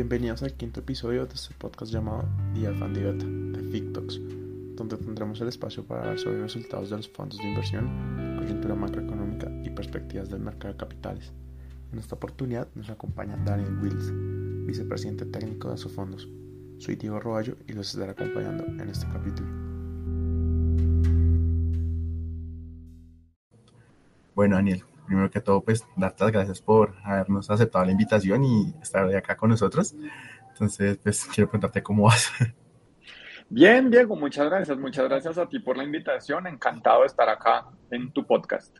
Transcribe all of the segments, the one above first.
Bienvenidos al quinto episodio de este podcast llamado Día Fan de FICTOX, donde tendremos el espacio para hablar sobre los resultados de los fondos de inversión, coyuntura macroeconómica y perspectivas del mercado de capitales. En esta oportunidad nos acompaña Daniel Wills, vicepresidente técnico de Asofondos. Soy Diego Roballo y los estaré acompañando en este capítulo. Bueno, Daniel, primero que todo, pues darte las gracias por habernos aceptado la invitación y estar de acá con nosotros. Entonces, pues quiero preguntarte cómo vas. Bien, Diego, muchas gracias. Muchas gracias a ti por la invitación. Encantado de estar acá en tu podcast.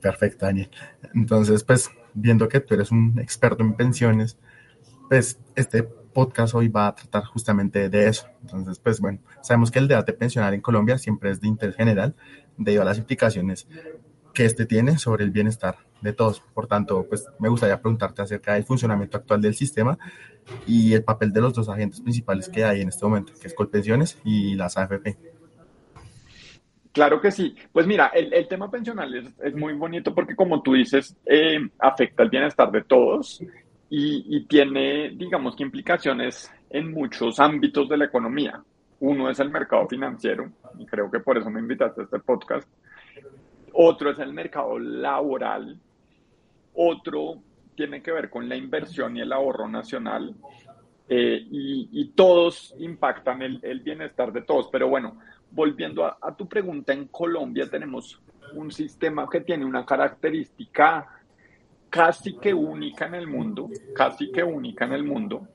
perfecto, Daniel. Entonces, pues viendo que tú eres un experto en pensiones, pues este podcast hoy va a tratar justamente de eso. Entonces, pues bueno, sabemos que el debate pensional en Colombia siempre es de interés general debido a las implicaciones que este tiene sobre el bienestar de todos. Por tanto, pues me gustaría preguntarte acerca del funcionamiento actual del sistema y el papel de los dos agentes principales que hay en este momento, que es Colpensiones y las AFP. Claro que sí. Pues mira, el, tema pensional es, muy bonito porque como tú dices, eh, afecta el bienestar de todos y, y tiene, digamos implicaciones en muchos ámbitos de la economía. Uno es el mercado financiero, y creo que por eso me invitaste a este podcast otro es el mercado laboral, otro tiene que ver con la inversión y el ahorro nacional, eh, y, todos impactan el, bienestar de todos. Pero bueno, volviendo a, a tu pregunta, en Colombia tenemos un sistema que tiene una característica casi que única en el mundo, casi que única en el mundo,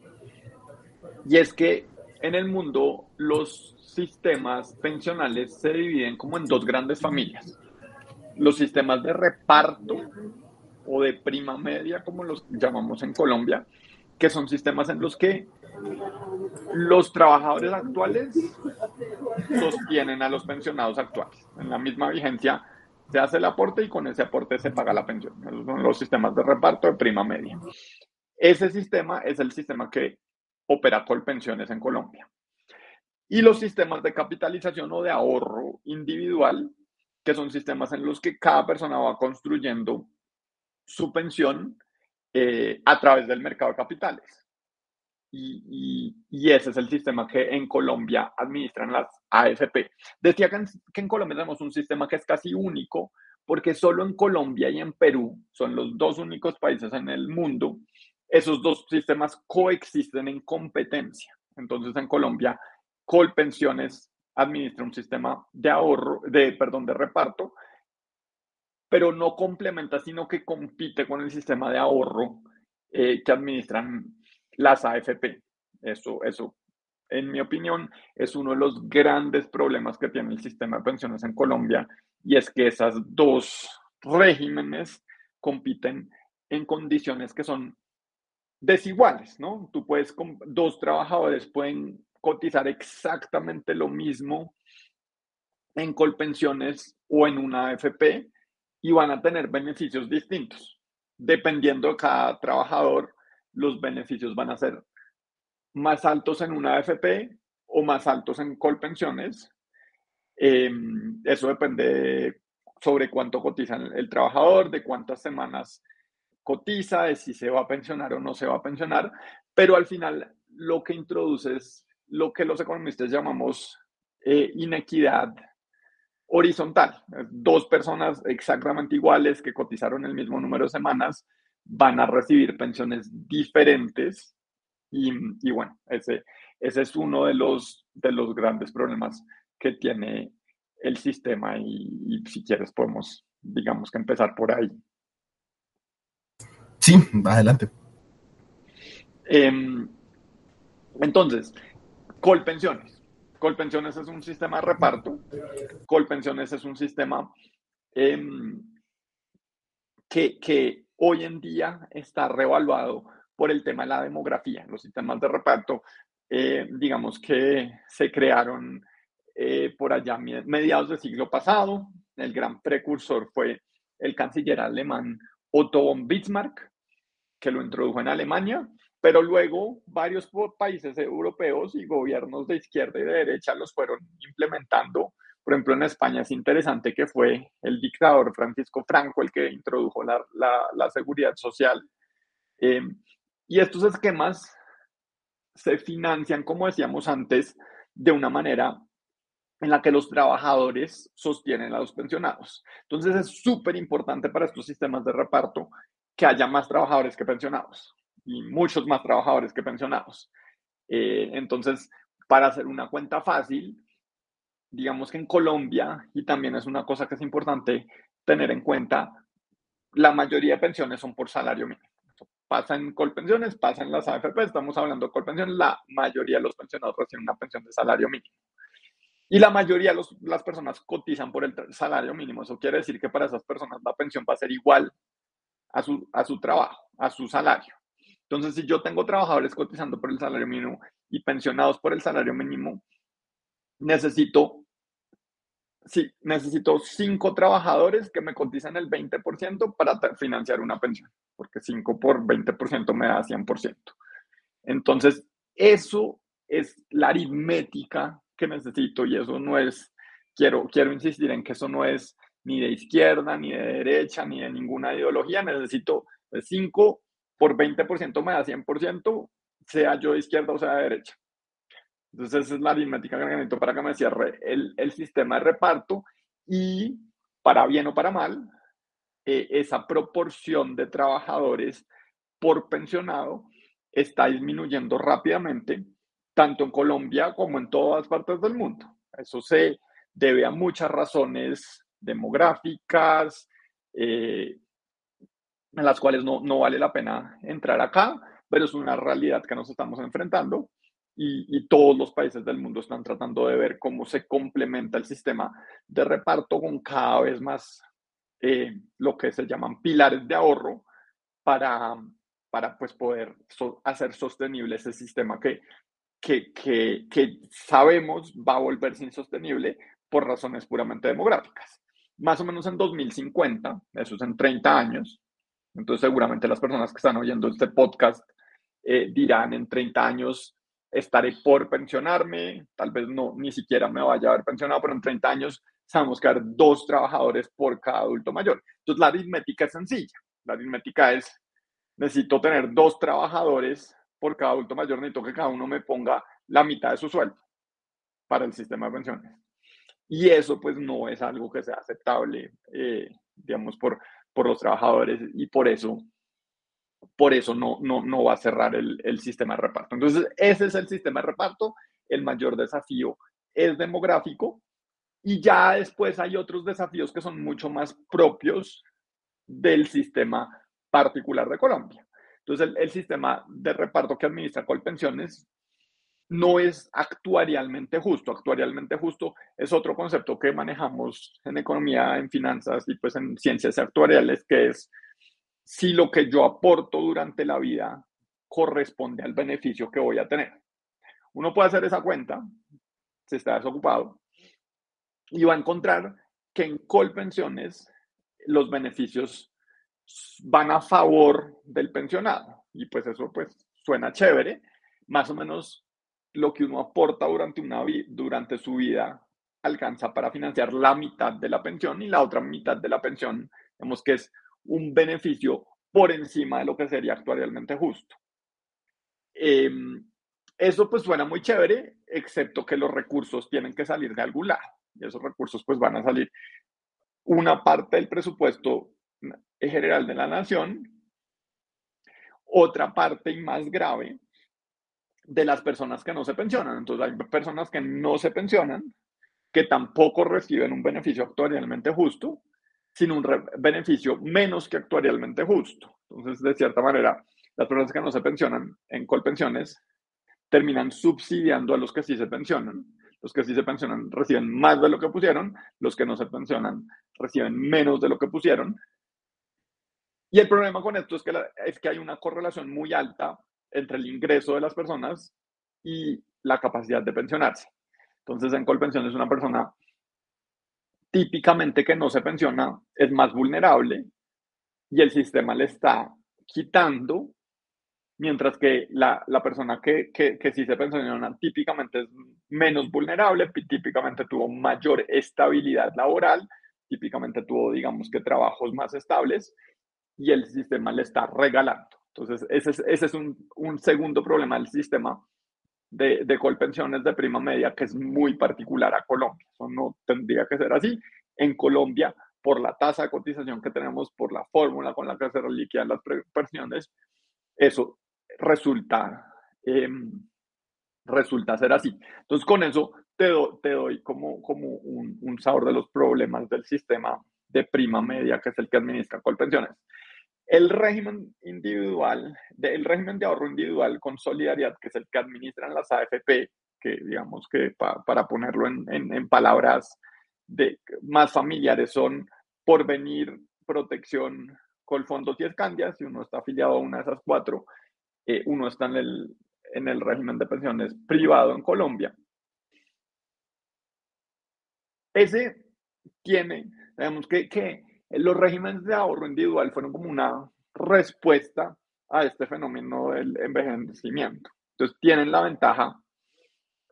y es que en el mundo los sistemas pensionales se dividen como en dos grandes familias los sistemas de reparto o de prima media, como los llamamos en Colombia, que son sistemas en los que los trabajadores actuales sostienen a los pensionados actuales. En la misma vigencia se hace el aporte y con ese aporte se paga la pensión. Esos son los sistemas de reparto de prima media. Ese sistema es el sistema que opera pensiones en Colombia. Y los sistemas de capitalización o de ahorro individual que son sistemas en los que cada persona va construyendo su pensión eh, a través del mercado de capitales. Y, ese es el sistema que en Colombia administran las AFP. Decía que en, que en Colombia tenemos un sistema que es casi único, porque solo en Colombia y en Perú son los dos únicos países en el mundo, esos dos sistemas coexisten en competencia. Entonces en Colombia, Colpensiones administra un sistema de ahorro, de, perdón, de reparto, pero no complementa, sino que compite con el sistema de ahorro eh, que administran las AFP. Eso, eso, en mi opinión, es uno de los grandes problemas que tiene el sistema de pensiones en Colombia, y es que esas dos regímenes compiten en condiciones que son desiguales, ¿no? Tú puedes, dos trabajadores pueden cotizar exactamente lo mismo en Colpensiones o en una AFP y van a tener beneficios distintos. Dependiendo de cada trabajador, los beneficios van a ser más altos en una AFP o más altos en Colpensiones. Em, eso depende sobre cuánto cotiza el trabajador, de cuántas semanas cotiza, de si se va a pensionar o no se va a pensionar, pero al final lo que introduce es lo que los economistas llamamos eh, inequidad horizontal. Dos personas exactamente iguales que cotizaron el mismo número de semanas van a recibir pensiones diferentes y, bueno, ese, ese es uno de los, de los grandes problemas que tiene el sistema y, si quieres podemos, digamos que empezar por ahí. Sí, adelante. Em, entonces, Colpensiones. Colpensiones es un sistema de reparto. Colpensiones es un sistema em, que, hoy en día está revaluado por el tema de la demografía. Los sistemas de reparto, eh, digamos que se crearon eh, por allá mediados del siglo pasado. El gran precursor fue el canciller alemán Otto von Bismarck, que lo introdujo en Alemania pero luego varios países europeos y gobiernos de izquierda y de derecha los fueron implementando. Por ejemplo, en España es interesante que fue el dictador Francisco Franco el que introdujo la, la, seguridad social. Eh, Y estos esquemas se financian, como decíamos antes, de una manera en la que los trabajadores sostienen a los pensionados. Entonces es súper importante para estos sistemas de reparto que haya más trabajadores que pensionados y muchos más trabajadores que pensionados. Eh, entonces, para hacer una cuenta fácil, digamos que en Colombia, y también es una cosa que es importante tener en cuenta, la mayoría de pensiones son por salario mínimo. Pasa en Colpensiones, pasa en las AFP, estamos hablando de Colpensiones, la mayoría de los pensionados reciben una pensión de salario mínimo. Y la mayoría de las personas cotizan por el salario mínimo. Eso quiere decir que para esas personas la pensión va a ser igual a su, a su trabajo, a su salario. Entonces, si yo tengo trabajadores cotizando por el salario mínimo y pensionados por el salario mínimo, necesito, sí, necesito cinco trabajadores que me cotizan el 20% para financiar una pensión, porque 5 por 20% me da 100%. Entonces, eso es la aritmética que necesito y eso no es, quiero, quiero insistir en que eso no es ni de izquierda, ni de derecha, ni de ninguna ideología, necesito 5 por 20% me da 100%, sea yo de izquierda o sea de derecha. Entonces esa es la aritmética que necesito para que me cierre el, el sistema de reparto y para bien o para mal, eh, esa proporción de trabajadores por pensionado está disminuyendo rápidamente tanto en Colombia como en todas partes del mundo. Eso se debe a muchas razones demográficas, eh, en las cuales no, no, vale la pena entrar acá, pero es una realidad que nos estamos enfrentando y, y, todos los países del mundo están tratando de ver cómo se complementa el sistema de reparto con cada vez más eh, lo que se llaman pilares de ahorro para, para pues, poder hacer sostenible ese sistema que que, que, que sabemos va a volverse insostenible por razones puramente demográficas. Más o menos en 2050, eso es en 30 años, entonces seguramente las personas que están oyendo este podcast eh, dirán en 30 años estaré por pensionarme, tal vez no, ni siquiera me vaya a haber pensionado, pero en 30 años sabemos que hay dos trabajadores por cada adulto mayor. Entonces la aritmética es sencilla, la aritmética es, necesito tener dos trabajadores por cada adulto mayor necesito que cada uno me ponga la mitad de su sueldo para el sistema de pensiones. Y eso pues no es algo que sea aceptable, eh, digamos, por, por los trabajadores y por eso, por eso no, no, no va a cerrar el, el sistema de reparto. Entonces, ese es el sistema de reparto. El mayor desafío es demográfico y ya después hay otros desafíos que son mucho más propios del sistema particular de Colombia. Entonces, el, sistema de reparto que administra Colpensiones no es actuarialmente justo. Actuarialmente justo es otro concepto que manejamos en economía, en finanzas y pues en ciencias actuariales, que es si lo que yo aporto durante la vida corresponde al beneficio que voy a tener. Uno puede hacer esa cuenta, si está desocupado, y va a encontrar que en Colpensiones los beneficios van a favor del pensionado. Y pues eso pues suena chévere. Más o menos lo que uno aporta durante, una durante su vida alcanza para financiar la mitad de la pensión y la otra mitad de la pensión, vemos que es un beneficio por encima de lo que sería actualmente justo. Em, eso pues suena muy chévere, excepto que los recursos tienen que salir de algún lado. Y esos recursos pues van a salir una parte del presupuesto general de la nación, otra parte y más grave de las personas que no se pensionan. Entonces hay personas que no se pensionan, que tampoco reciben un beneficio actuarialmente justo, sino un beneficio menos que actuarialmente justo. Entonces, de cierta manera, las personas que no se pensionan en colpensiones terminan subsidiando a los que sí se pensionan. Los que sí se pensionan reciben más de lo que pusieron, los que no se pensionan reciben menos de lo que pusieron, y el problema con esto es que, es que hay una correlación muy alta entre el ingreso de las personas y la capacidad de pensionarse. Entonces, en Colpensión es una persona típicamente que no se pensiona, es más vulnerable y el sistema le está quitando, mientras que la, la persona que, que, que sí se pensiona típicamente es menos vulnerable, típicamente tuvo mayor estabilidad laboral, típicamente tuvo, digamos que, trabajos más estables y el sistema le está regalando. Entonces, ese es, un, un segundo problema del sistema de, de colpensiones de prima media que es muy particular a Colombia. Eso no tendría que ser así. En Colombia, por la tasa de cotización que tenemos, por la fórmula con la que se liquidan las pensiones, eso resulta, em, resulta ser así. Entonces, con eso te, te doy como, como un, un, sabor de los problemas del sistema de prima media, que es el que administra Colpensiones. El régimen individual, el régimen de ahorro individual con solidaridad, que es el que administran las AFP, que digamos que para ponerlo en, palabras de, más familiares son porvenir, protección, Colfondos y Escandia, si uno está afiliado a una de esas cuatro, eh, uno está en el, en el régimen de pensiones privado en Colombia. Ese tiene, digamos que, que los regímenes de ahorro individual fueron como una respuesta a este fenómeno del envejecimiento. Entonces tienen la ventaja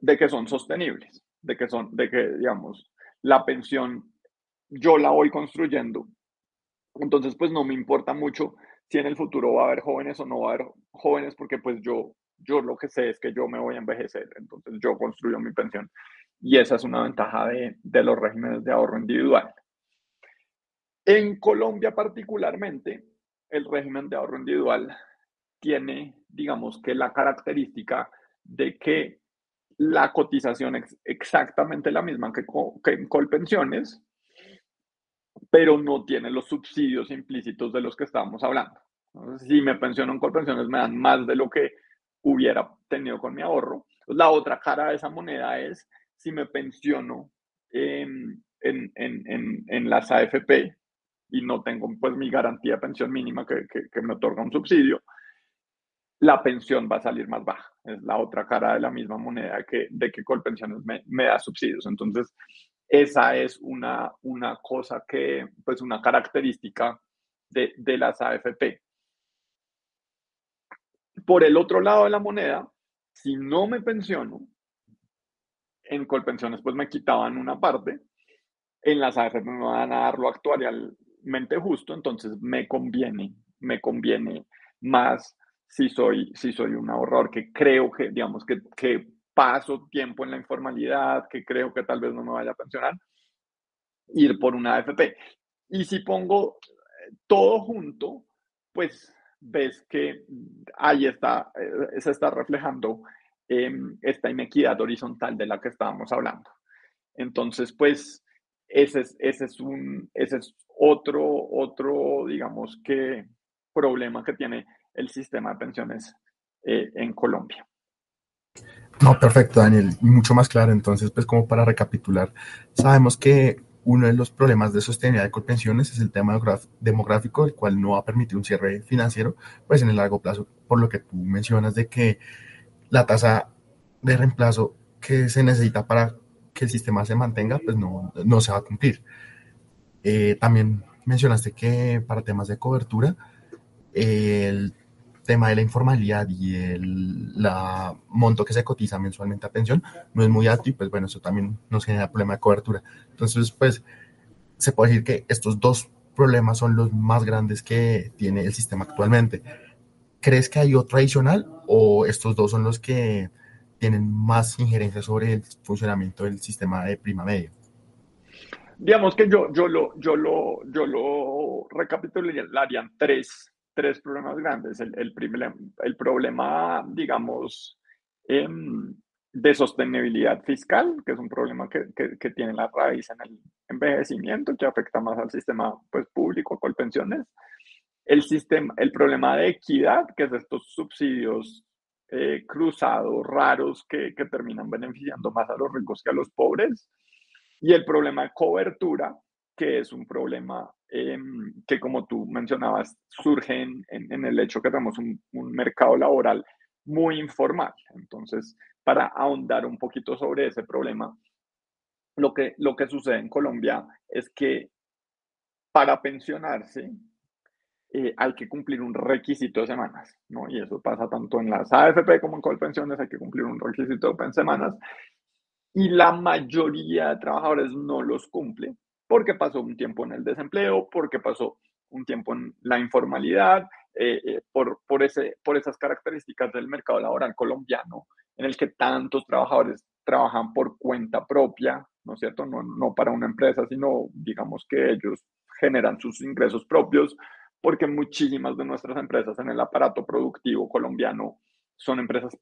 de que son sostenibles, de que son, de que, digamos, la pensión yo la voy construyendo entonces, pues no me importa mucho si en el futuro va a haber jóvenes o no va a haber jóvenes, porque pues yo, yo lo que sé es que yo me voy a envejecer, entonces yo construyo mi pensión. Y esa es una ventaja de, de los regímenes de ahorro individual. En Colombia particularmente, el régimen de ahorro individual tiene, digamos que la característica de que la cotización es exactamente la misma que, en Colpensiones, pero no tiene los subsidios implícitos de los que estábamos hablando. si me pensiono en Colpensiones, me dan más de lo que hubiera tenido con mi ahorro. La otra cara de esa moneda es si me pensiono en, en, en, en las AFP y no tengo pues mi garantía de pensión mínima que, que, que, me otorga un subsidio, la pensión va a salir más baja. Es la otra cara de la misma moneda que, de que Colpensiones me, me da subsidios. Entonces, esa es una, una cosa que, pues una característica de, de las AFP. Por el otro lado de la moneda, si no me pensiono, en Colpensiones pues me quitaban una parte, en las AFP me van a dar lo actuarialmente justo, entonces me conviene, me conviene más si soy, si soy un ahorrador que creo que, digamos, que, que paso tiempo en la informalidad, que creo que tal vez no me vaya a pensionar, ir por una AFP. Y si pongo eh, todo junto, pues ves que ahí está, eh, se está reflejando eh, esta inequidad horizontal de la que estábamos hablando. Entonces, pues, ese es, ese es, un, ese es otro, otro, digamos que, problema que tiene el sistema de pensiones eh, en Colombia. No, perfecto, Daniel. Mucho más claro. Entonces, pues como para recapitular, sabemos que uno de los problemas de sostenibilidad de Colpensiones es el tema demográfico, el cual no va a permitir un cierre financiero, pues en el largo plazo, por lo que tú mencionas de que la tasa de reemplazo que se necesita para que el sistema se mantenga, pues no, no se va a cumplir. Eh, también mencionaste que para temas de cobertura, el tema de la informalidad y el monto que se cotiza mensualmente a pensión no es muy alto y pues bueno, eso también nos genera problema de cobertura. Entonces, pues se puede decir que estos dos problemas son los más grandes que tiene el sistema actualmente. ¿Crees que hay otro adicional o estos dos son los que tienen más injerencia sobre el funcionamiento del sistema de prima media? Digamos que yo, yo, lo, yo, lo, yo lo recapitularía en tres tres problemas grandes. El, el, primer, el problema, digamos, eh, de sostenibilidad fiscal, que es un problema que, que, que, tiene la raíz en el envejecimiento, que afecta más al sistema pues, público, con pensiones. El, sistema, el problema de equidad, que es estos subsidios eh, cruzados, raros, que, que terminan beneficiando más a los ricos que a los pobres. Y el problema de cobertura, que es un problema eh, que, como tú mencionabas, surge en, en, el hecho que tenemos un, un, mercado laboral muy informal. Entonces, para ahondar un poquito sobre ese problema, lo que, lo que sucede en Colombia es que para pensionarse eh, hay que cumplir un requisito de semanas, ¿no? Y eso pasa tanto en las AFP como en Colpensiones, hay que cumplir un requisito de semanas. Y la mayoría de trabajadores no los cumple porque pasó un tiempo en el desempleo, porque pasó un tiempo en la informalidad, eh, eh, por, por, ese, por esas características del mercado laboral colombiano, en el que tantos trabajadores trabajan por cuenta propia, ¿no es cierto? No, no para una empresa, sino digamos que ellos generan sus ingresos propios, porque muchísimas de nuestras empresas en el aparato productivo colombiano son empresas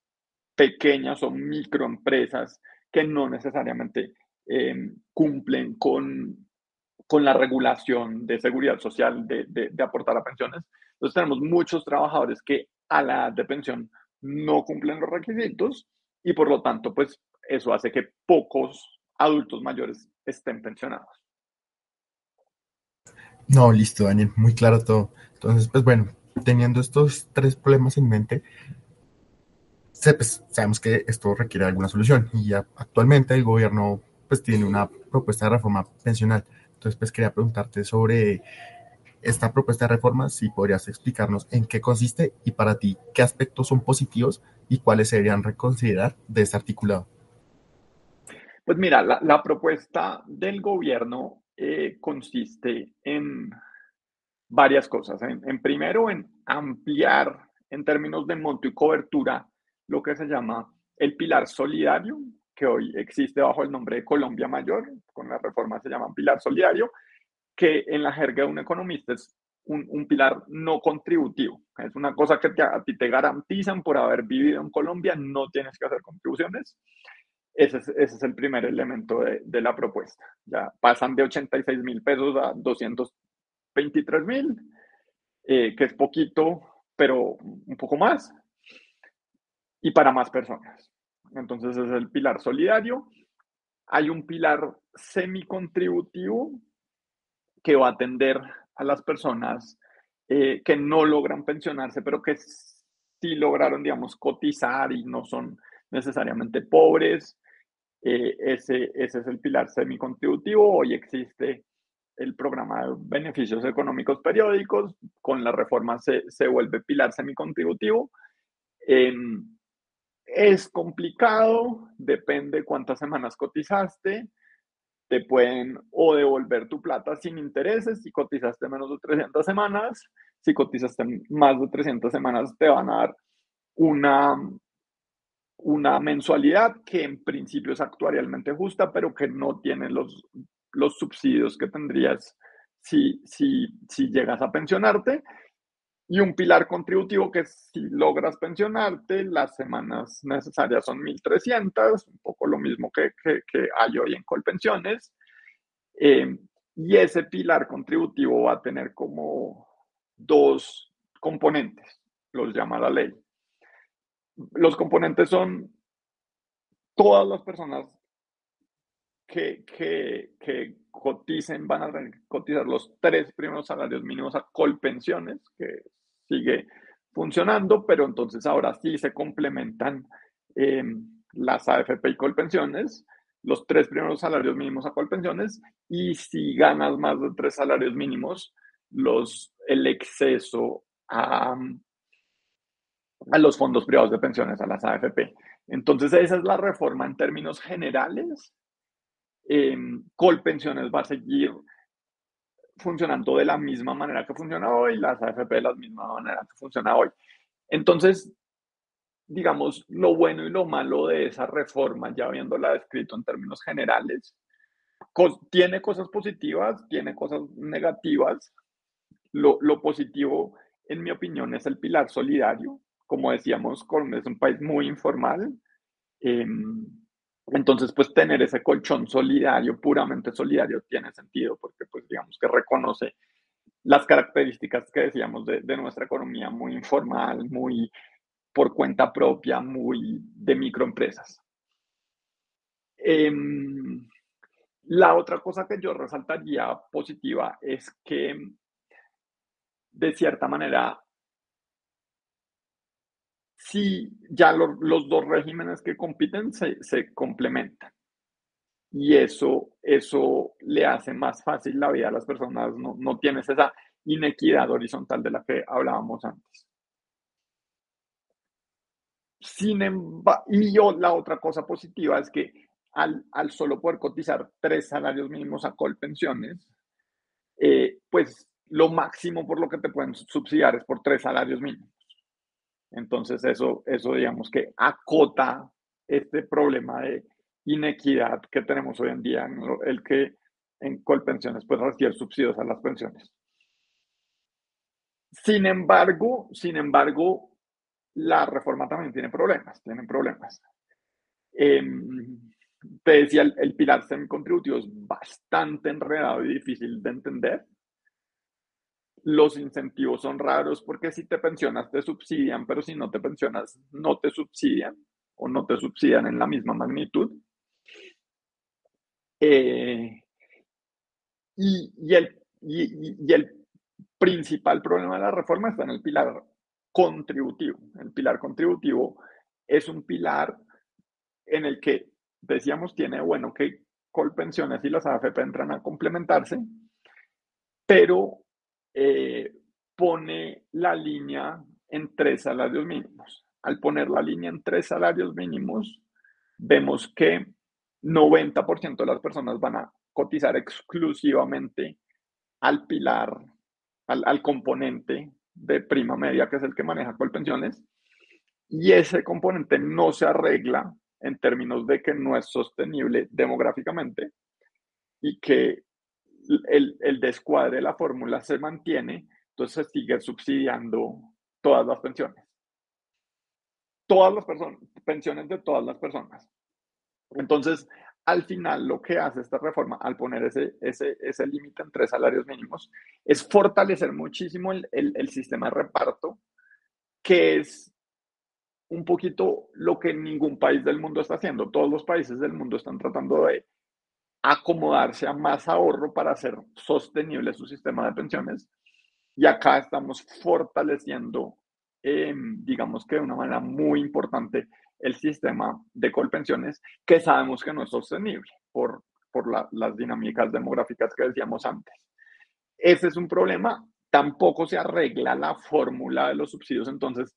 pequeñas o microempresas que no necesariamente em, cumplen con, con la regulación de seguridad social de, de, aportar a pensiones. Entonces tenemos muchos trabajadores que a la edad de pensión no cumplen los requisitos y por lo tanto, pues eso hace que pocos adultos mayores estén pensionados. No, listo, Daniel, muy claro todo. Entonces, pues bueno, teniendo estos tres problemas en mente, pues, sabemos que esto requiere alguna solución y actualmente el gobierno pues tiene una propuesta de reforma pensional. Entonces, pues quería preguntarte sobre esta propuesta de reforma, si podrías explicarnos en qué consiste y para ti qué aspectos son positivos y cuáles se deberían reconsiderar de este articulado. Pues mira, la, propuesta del gobierno eh, consiste en varias cosas. En, primero, en ampliar en términos de monto y cobertura lo que se llama el pilar solidario, que hoy existe bajo el nombre de Colombia Mayor, con la reforma se llama pilar solidario, que en la jerga de un economista es un, pilar no contributivo. Es una cosa que a ti te garantizan por haber vivido en Colombia, no tienes que hacer contribuciones. Ese es, el primer elemento de, la propuesta. Ya pasan de 86 mil pesos a 223 mil, eh, que es poquito, pero un poco más, y para más personas. Entonces es el pilar solidario. Hay un pilar semi-contributivo que va a atender a las personas eh, que no logran pensionarse, pero que sí lograron, digamos, cotizar y no son necesariamente pobres. Eh, ese, ese es el pilar semicontributivo. Hoy existe el programa de beneficios económicos periódicos. Con la reforma se, se vuelve pilar semicontributivo. Em, es complicado, depende cuántas semanas cotizaste. Te pueden o devolver tu plata sin intereses si cotizaste menos de 300 semanas. Si cotizaste más de 300 semanas, te van a dar una, una mensualidad que en principio es actuarialmente justa, pero que no tiene los, los subsidios que tendrías si, si, si llegas a pensionarte. Y un pilar contributivo que si logras pensionarte, las semanas necesarias son 1.300, un poco lo mismo que, que, hay hoy en Colpensiones. Eh, y ese pilar contributivo va a tener como dos componentes, los llama la ley los componentes son todas las personas que, que, coticen, van a cotizar los tres primeros salarios mínimos a Colpensiones, que sigue funcionando, pero entonces ahora sí se complementan em, las AFP y Colpensiones, los tres primeros salarios mínimos a Colpensiones, y si ganas más de tres salarios mínimos, los, el exceso a, a los fondos privados de pensiones, a las AFP. Entonces, esa es la reforma en términos generales. Eh, Colpensiones va a seguir funcionando de la misma manera que funciona hoy, las AFP de la misma manera que funciona hoy. Entonces, digamos, lo bueno y lo malo de esa reforma, ya habiéndola descrito en términos generales, tiene cosas positivas, tiene cosas negativas. Lo, lo positivo, en mi opinión, es el pilar solidario, como decíamos, Colombia es un país muy informal. Em, entonces, pues tener ese colchón solidario, puramente solidario, tiene sentido porque, pues, digamos que reconoce las características que decíamos de, nuestra economía muy informal, muy por cuenta propia, muy de microempresas. Em, la otra cosa que yo resaltaría positiva es que, de cierta manera, si ya los dos regímenes que compiten se, complementan. Y eso, eso le hace más fácil la vida a las personas, no, no tienes esa inequidad horizontal de la que hablábamos antes. Sin y yo, la otra cosa positiva es que al, solo poder cotizar tres salarios mínimos a Colpensiones, eh, pues lo máximo por lo que te pueden subsidiar es por tres salarios mínimos. Entonces eso, eso digamos que acota este problema de inequidad que tenemos hoy en día, el que en Colpensiones pues recibe subsidios a las pensiones. Sin embargo, sin embargo, la reforma también tiene problemas, tienen problemas. Em, te decía, el, el pilar semicontributivo es bastante enredado y difícil de entender. Los incentivos son raros porque si te pensionas te subsidian, pero si no te pensionas no te subsidian o no te subsidian en la misma magnitud. Eh, y, el, y, el principal problema de la reforma está en el pilar contributivo. El pilar contributivo es un pilar en el que, decíamos, tiene, bueno, que Colpensiones y las AFP entran a complementarse, pero eh, pone la línea en tres salarios mínimos. Al poner la línea en tres salarios mínimos, vemos que 90% de las personas van a cotizar exclusivamente al pilar, al, componente de prima media, que es el que maneja Colpensiones, y ese componente no se arregla en términos de que no es sostenible demográficamente y que el, el descuadre de la fórmula se mantiene, entonces sigue subsidiando todas las pensiones. Todas las personas, pensiones de todas las personas. Entonces, al final lo que hace esta reforma al poner ese, ese, ese límite en tres salarios mínimos es fortalecer muchísimo el, el, sistema de reparto, que es un poquito lo que ningún país del mundo está haciendo. Todos los países del mundo están tratando de acomodarse a más ahorro para hacer sostenible su sistema de pensiones. Y acá estamos fortaleciendo, em, digamos que de una manera muy importante, el sistema de colpensiones que sabemos que no es sostenible por, por las dinámicas demográficas que decíamos antes. Ese es un problema. Tampoco se arregla la fórmula de los subsidios, entonces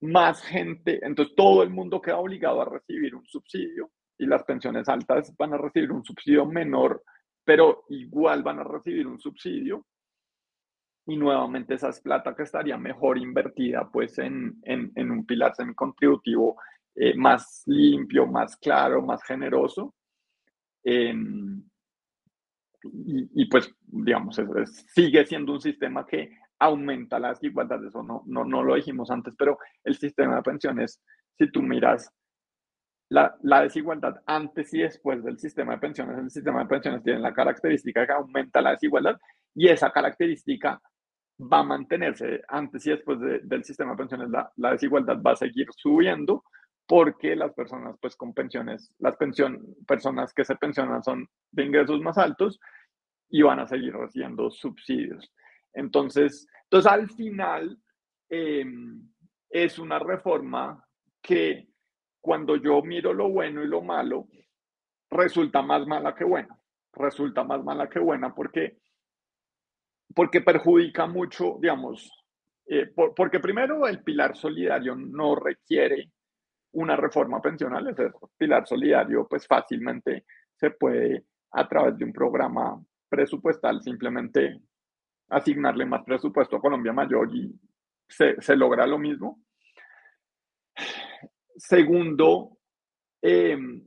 más gente, entonces todo el mundo queda obligado a recibir un subsidio y las pensiones altas van a recibir un subsidio menor, pero igual van a recibir un subsidio y nuevamente esa es plata que estaría mejor invertida pues en, en, un pilar semicontributivo eh, más limpio, más claro, más generoso. Em, y, pues, digamos, sigue siendo un sistema que aumenta las desigualdades, eso no, no, no lo dijimos antes, pero el sistema de pensiones, si tú miras la, la, desigualdad antes y después del sistema de pensiones, el sistema de pensiones tiene la característica que aumenta la desigualdad y esa característica va a mantenerse antes y después del sistema de pensiones, la, la, desigualdad va a seguir subiendo porque las personas pues con pensiones, las pensión, personas que se pensionan son de ingresos más altos y van a seguir recibiendo subsidios. Entonces, entonces al final em, es una reforma que cuando yo miro lo bueno y lo malo, resulta más mala que buena. Resulta más mala que buena porque porque perjudica mucho, digamos, eh, porque primero el pilar solidario no requiere una reforma pensional, el pilar solidario pues fácilmente se puede a través de un programa presupuestal simplemente asignarle más presupuesto a Colombia Mayor y se, se logra lo mismo. Segundo, em,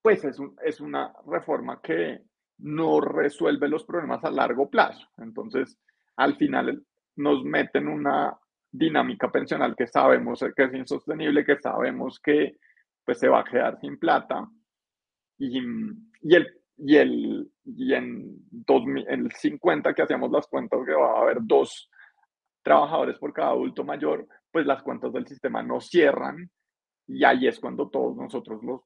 pues es, un, es una reforma que no resuelve los problemas a largo plazo. Entonces, al final nos meten una dinámica pensional que sabemos que es insostenible, que sabemos que pues, se va a quedar sin plata. Y, y, el, y, el, y en el 50 que hacíamos las cuentas que va a haber dos trabajadores por cada adulto mayor, pues las cuentas del sistema no cierran y ahí es cuando todos nosotros, los,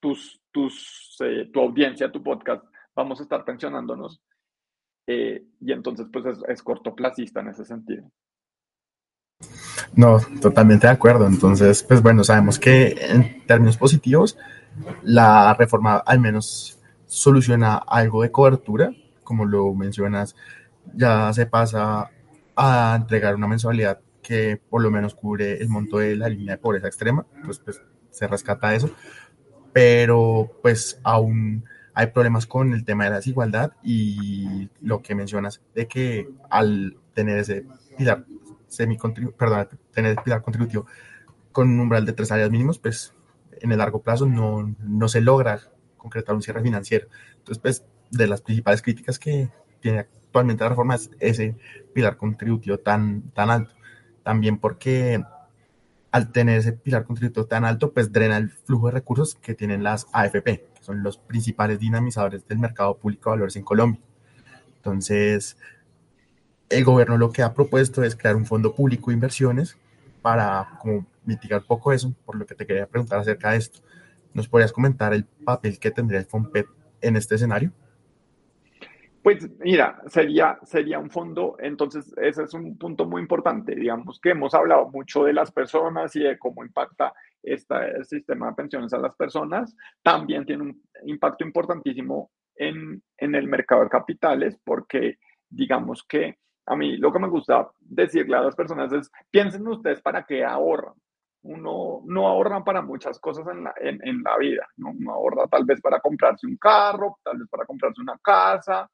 tus, tus, eh, tu audiencia, tu podcast, vamos a estar pensionándonos. Eh, y entonces, pues es, cortoplacista en ese sentido. No, totalmente de acuerdo. Entonces, pues bueno, sabemos que en términos positivos, la reforma al menos soluciona algo de cobertura, como lo mencionas, ya se pasa a entregar una mensualidad que por lo menos cubre el monto de la línea de pobreza extrema, pues, pues se rescata eso, pero pues aún hay problemas con el tema de la desigualdad y lo que mencionas de que al tener ese pilar perdón, tener el pilar contributivo con un umbral de tres salarios mínimos, pues en el largo plazo no, no se logra concretar un cierre financiero. Entonces, pues de las principales críticas que tiene actualmente la reforma es ese pilar contributivo tan, tan alto. También porque al tener ese pilar contributivo tan alto, pues drena el flujo de recursos que tienen las AFP, que son los principales dinamizadores del mercado público de valores en Colombia. Entonces, el gobierno lo que ha propuesto es crear un fondo público de inversiones para como mitigar poco eso, por lo que te quería preguntar acerca de esto. ¿Nos podrías comentar el papel que tendría el FOMPET en este escenario? Pues mira, sería, sería un fondo, entonces ese es un punto muy importante, digamos que hemos hablado mucho de las personas y de cómo impacta este sistema de pensiones a las personas, también tiene un impacto importantísimo en, en el mercado de capitales porque digamos que a mí lo que me gusta decirle a las personas es, piensen ustedes para qué ahorran. Uno no ahorra para muchas cosas en la, en, la vida, ¿no? Uno ahorra tal vez para comprarse un carro, tal vez para comprarse una casa,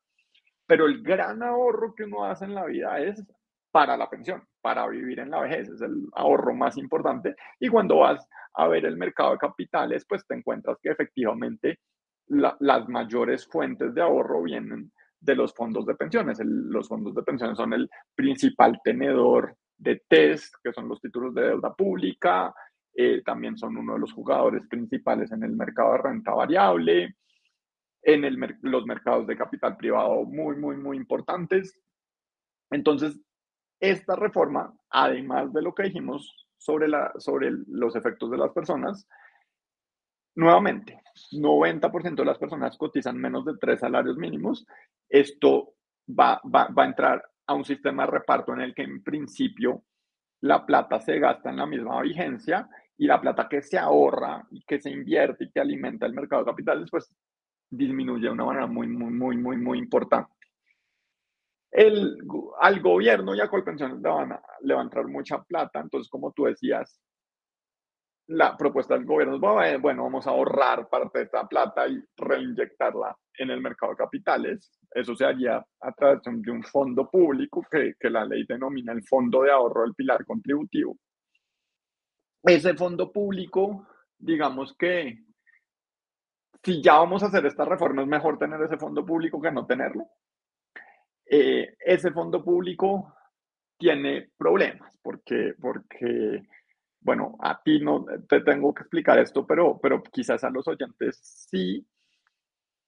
pero el gran ahorro que uno hace en la vida es para la pensión, para vivir en la vejez, es el ahorro más importante. Y cuando vas a ver el mercado de capitales, pues te encuentras que efectivamente las mayores fuentes de ahorro vienen de los fondos de pensiones. los fondos de pensiones son el principal tenedor de test, que son los títulos de deuda pública, eh, también son uno de los jugadores principales en el mercado de renta variable, en los mercados de capital privado muy, muy, muy importantes. Entonces, esta reforma, además de lo que dijimos sobre, la, sobre los efectos de las personas, nuevamente, 90% de las personas cotizan menos de tres salarios mínimos. Esto va, va, va a entrar a un sistema de reparto en el que en principio la plata se gasta en la misma vigencia y la plata que se ahorra y que se invierte y que alimenta el mercado de capitales, pues disminuye de una manera muy, muy, muy, muy, muy importante. El, al gobierno y a Colpensiones le, van a, le va a entrar mucha plata, entonces como tú decías, la propuesta del gobierno es, bueno, vamos a ahorrar parte de esta plata y reinyectarla en el mercado de capitales. Eso se haría a través de un fondo público que, que la ley denomina el Fondo de Ahorro del Pilar Contributivo. Ese fondo público, digamos que si ya vamos a hacer esta reforma, es mejor tener ese fondo público que no tenerlo. Eh, ese fondo público tiene problemas porque, porque, bueno, a ti no te tengo que explicar esto, pero, pero quizás a los oyentes sí.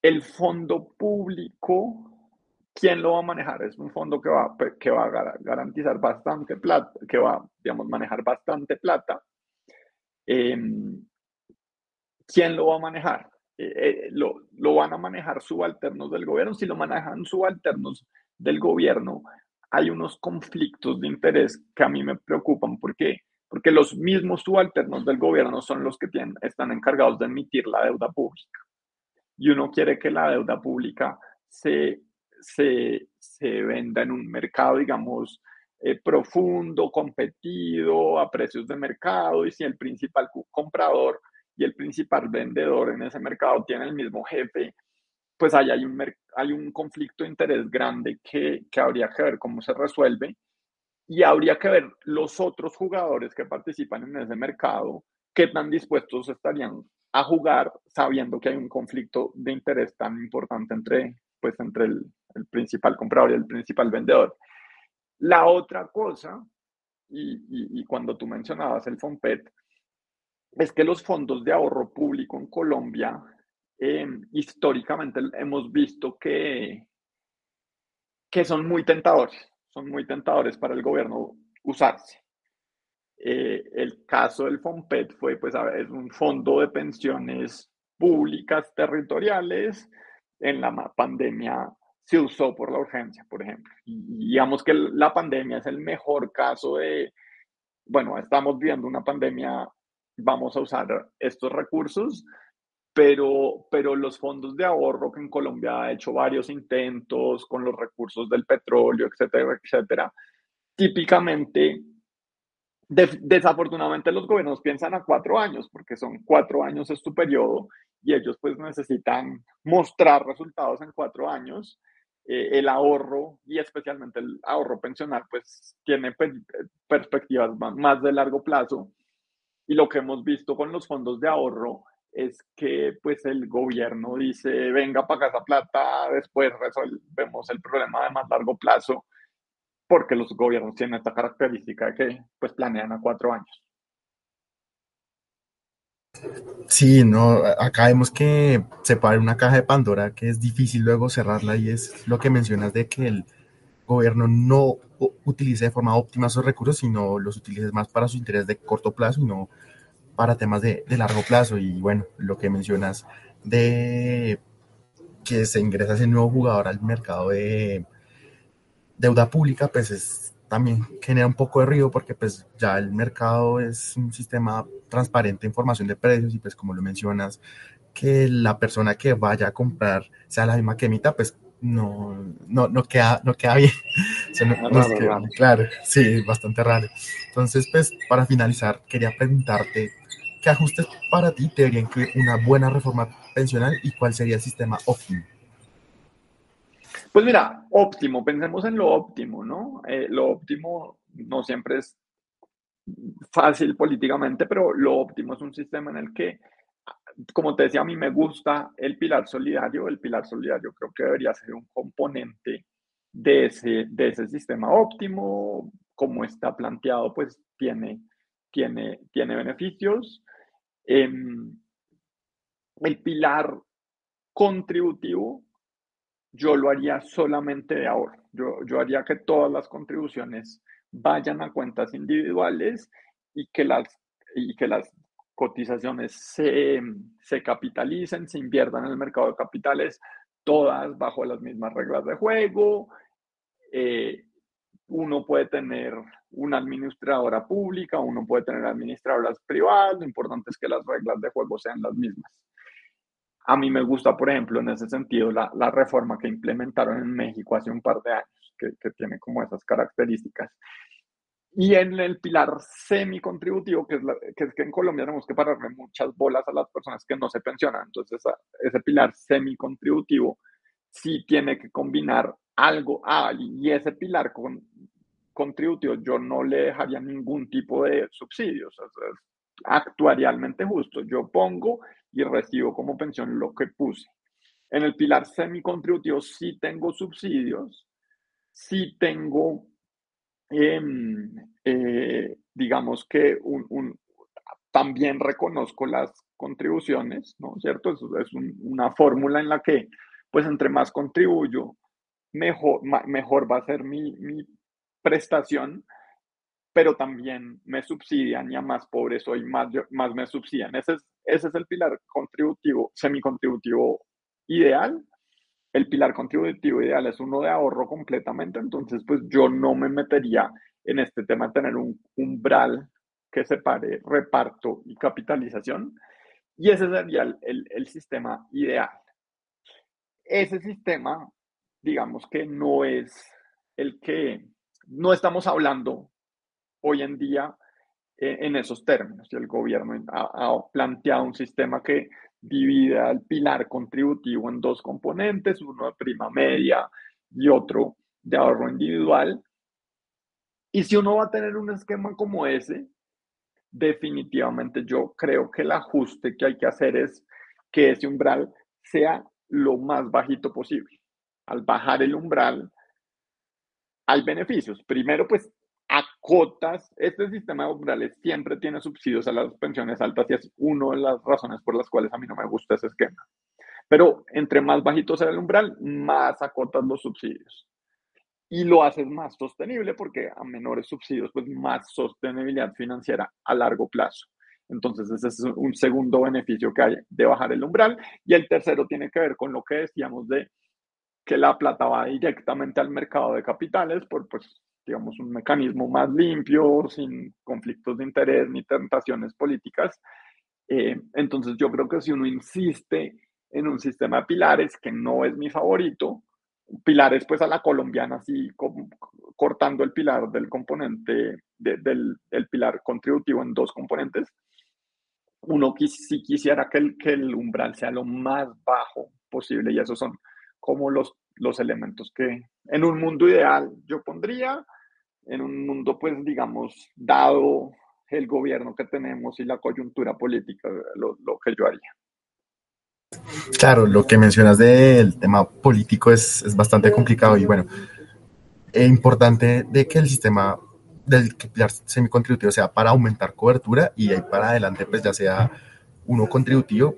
El fondo público, ¿quién lo va a manejar? Es un fondo que va, que va a garantizar bastante plata, que va, digamos, manejar bastante plata. Em, ¿Quién lo va a manejar? Eh, eh, lo, lo, van a manejar subalternos del gobierno. Si lo manejan subalternos del gobierno, hay unos conflictos de interés que a mí me preocupan. ¿Por qué? Porque los mismos subalternos del gobierno son los que tienen, están encargados de emitir la deuda pública. Y uno quiere que la deuda pública se, se, se venda en un mercado, digamos, eh, profundo, competido, a precios de mercado. Y si el principal comprador y el principal vendedor en ese mercado tiene el mismo jefe, pues ahí hay un, hay un conflicto de interés grande que, que habría que ver cómo se resuelve y habría que ver los otros jugadores que participan en ese mercado, qué tan dispuestos estarían a jugar sabiendo que hay un conflicto de interés tan importante entre, pues, entre el, principal comprador y el principal vendedor. La otra cosa, y, y cuando tú mencionabas el FOMPET, es que los fondos de ahorro público en Colombia, em, históricamente hemos visto que, que son muy tentadores, son muy tentadores para el gobierno usarse. Eh, el caso del FOMPET fue, pues, es un fondo de pensiones públicas territoriales. En la pandemia se usó por la urgencia, por ejemplo. Y digamos que la pandemia es el mejor caso de, bueno, estamos viendo una pandemia vamos a usar estos recursos, pero, pero los fondos de ahorro que en Colombia ha hecho varios intentos con los recursos del petróleo, etcétera, etcétera, típicamente desafortunadamente los gobiernos piensan a cuatro años, porque son cuatro años es periodo y ellos pues necesitan mostrar resultados en cuatro años. Eh, el ahorro y especialmente el ahorro pensional pues tiene perspectivas más de largo plazo y lo que hemos visto con los fondos de ahorro es que pues el gobierno dice venga paga esa plata, después resolvemos el problema de más largo plazo porque los gobiernos tienen esta característica de que pues planean a cuatro años. Sí, no, acá vemos que separar una caja de Pandora que es difícil luego cerrarla y es lo que mencionas de que el gobierno no utilice de forma óptima esos recursos, sino los utilice más para su interés de corto plazo y no para temas de, de largo plazo. Y bueno, lo que mencionas de que se ingresa ese nuevo jugador al mercado de, deuda pública, pues es, también genera un poco de ruido porque pues ya el mercado es un sistema transparente de información de precios y pues como lo mencionas, que la persona que vaya a comprar sea la misma que emita, pues no, no, no, queda, no queda bien. claro, sí, bastante raro. Entonces, pues para finalizar, quería preguntarte, ¿qué ajustes para ti te debería incluir una buena reforma pensional y cuál sería el sistema óptimo? Pues mira, óptimo, pensemos en lo óptimo, ¿no? Eh, lo óptimo no siempre es fácil políticamente, pero lo óptimo es un sistema en el que, como te decía, a mí me gusta el pilar solidario. El pilar solidario creo que debería ser un componente de ese, de ese sistema óptimo. Como está planteado, pues tiene, tiene, tiene beneficios. Em, el pilar contributivo yo lo haría solamente de ahorro. Yo, yo haría que todas las contribuciones vayan a cuentas individuales y que las, y que las cotizaciones se, se capitalicen, se inviertan en el mercado de capitales, todas bajo las mismas reglas de juego. Eh, uno puede tener una administradora pública, uno puede tener administradoras privadas, lo importante es que las reglas de juego sean las mismas. A mí me gusta, por ejemplo, en ese sentido, la, la reforma que implementaron en México hace un par de años, que, que tiene como esas características. Y en el pilar semi-contributivo, que, es que es que en Colombia tenemos que pararle muchas bolas a las personas que no se pensionan. Entonces, ese pilar semi-contributivo sí tiene que combinar algo. Ah, y ese pilar con, contributivo yo no le dejaría ningún tipo de subsidios. O sea, actuarialmente justo. Yo pongo y recibo como pensión lo que puse. En el pilar semicontributivo sí tengo subsidios, sí tengo, em, eh, digamos que también reconozco las contribuciones, ¿no cierto? Es, una fórmula en la que, pues, entre más contribuyo, mejor, va a ser mi, prestación, pero también me subsidian y a más pobres soy, más, me subsidian. Es, ese es el pilar contributivo, semicontributivo ideal. El pilar contributivo ideal es uno de ahorro completamente, entonces pues yo no me metería en este tema de tener un umbral que separe reparto y capitalización. Y ese sería el, el sistema ideal. Ese sistema, digamos que no es el que, no estamos hablando hoy en día eh, en esos términos. El gobierno ha, planteado un sistema que divide el pilar contributivo en dos componentes, uno de prima media y otro de ahorro individual. Y si uno va a tener un esquema como ese, definitivamente yo creo que el ajuste que hay que hacer es que ese umbral sea lo más bajito posible. Al bajar el umbral, hay beneficios. Primero, pues acotas, este sistema de umbrales siempre tiene subsidios a las pensiones altas y es una de las razones por las cuales a mí no me gusta ese esquema. Pero entre más bajito sea el umbral, más acotas los subsidios. Y lo haces más sostenible porque a menores subsidios, pues más sostenibilidad financiera a largo plazo. Entonces, ese es un segundo beneficio que hay de bajar el umbral. Y el tercero tiene que ver con lo que decíamos de que la plata va directamente al mercado de capitales por pues, digamos, un mecanismo más limpio, sin conflictos de interés ni tentaciones políticas. Eh, entonces yo creo que si uno insiste en un sistema de pilares, que no es mi favorito, pilares pues a la colombiana, así cortando el pilar del componente del, pilar contributivo en dos componentes. Uno si quisiera que el, que el umbral sea lo más bajo posible y esos son como los, los elementos que en un mundo ideal yo pondría, en un mundo pues digamos dado el gobierno que tenemos y la coyuntura política, lo, lo que yo haría. Claro, lo que mencionas del tema político es, es bastante complicado y bueno, es importante de que el sistema del pilar semicontributivo sea para aumentar cobertura y ahí para adelante pues ya sea uno contributivo,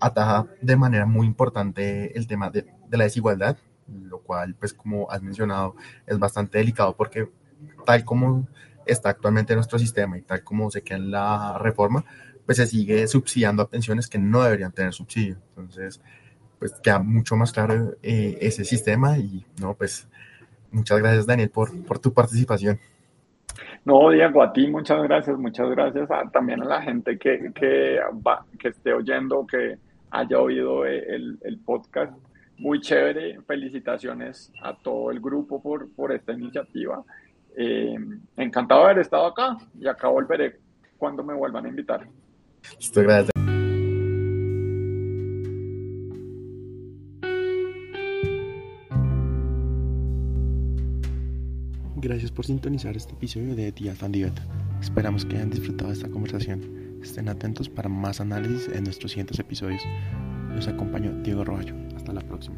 ataja de manera muy importante el tema de, de la desigualdad, lo cual pues como has mencionado es bastante delicado porque tal como está actualmente nuestro sistema y tal como se queda en la reforma, pues se sigue subsidiando a pensiones que no deberían tener subsidio. Entonces, pues queda mucho más claro eh, ese sistema y no, pues muchas gracias Daniel por, por tu participación. No, Diego, a ti muchas gracias, muchas gracias también a la gente que, que, va, que esté oyendo, que haya oído el, el, podcast. Muy chévere, felicitaciones a todo el grupo por, por esta iniciativa. Eh, encantado de haber estado acá y acá volveré cuando me vuelvan a invitar. gracias. Gracias por sintonizar este episodio de Tía Fandibeta. Esperamos que hayan disfrutado de esta conversación. Estén atentos para más análisis en nuestros siguientes episodios. Los acompañó Diego Roballo. Hasta la próxima.